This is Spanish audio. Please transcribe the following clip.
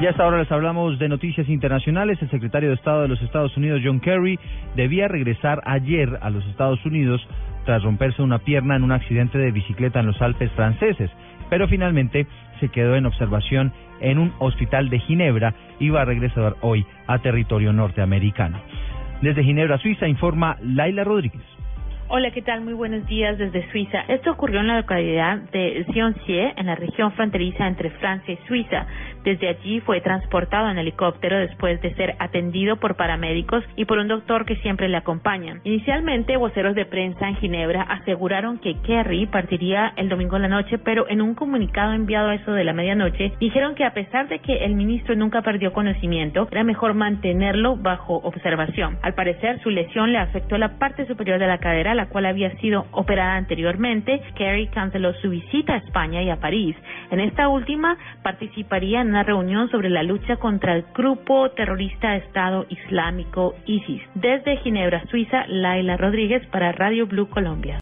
Y hasta ahora les hablamos de noticias internacionales. El secretario de Estado de los Estados Unidos, John Kerry, debía regresar ayer a los Estados Unidos tras romperse una pierna en un accidente de bicicleta en los Alpes franceses, pero finalmente se quedó en observación en un hospital de Ginebra y va a regresar hoy a territorio norteamericano. Desde Ginebra, Suiza, informa Laila Rodríguez. Hola, ¿qué tal? Muy buenos días desde Suiza. Esto ocurrió en la localidad de Sioncie, en la región fronteriza entre Francia y Suiza. Desde allí fue transportado en helicóptero después de ser atendido por paramédicos y por un doctor que siempre le acompaña. Inicialmente, voceros de prensa en Ginebra aseguraron que Kerry partiría el domingo en la noche, pero en un comunicado enviado a eso de la medianoche, dijeron que a pesar de que el ministro nunca perdió conocimiento, era mejor mantenerlo bajo observación. Al parecer, su lesión le afectó la parte superior de la cadera, la cual había sido operada anteriormente. Kerry canceló su visita a España y a París. En esta última participaría en una reunión sobre la lucha contra el grupo terrorista Estado Islámico ISIS. Desde Ginebra, Suiza, Laila Rodríguez para Radio Blue Colombia.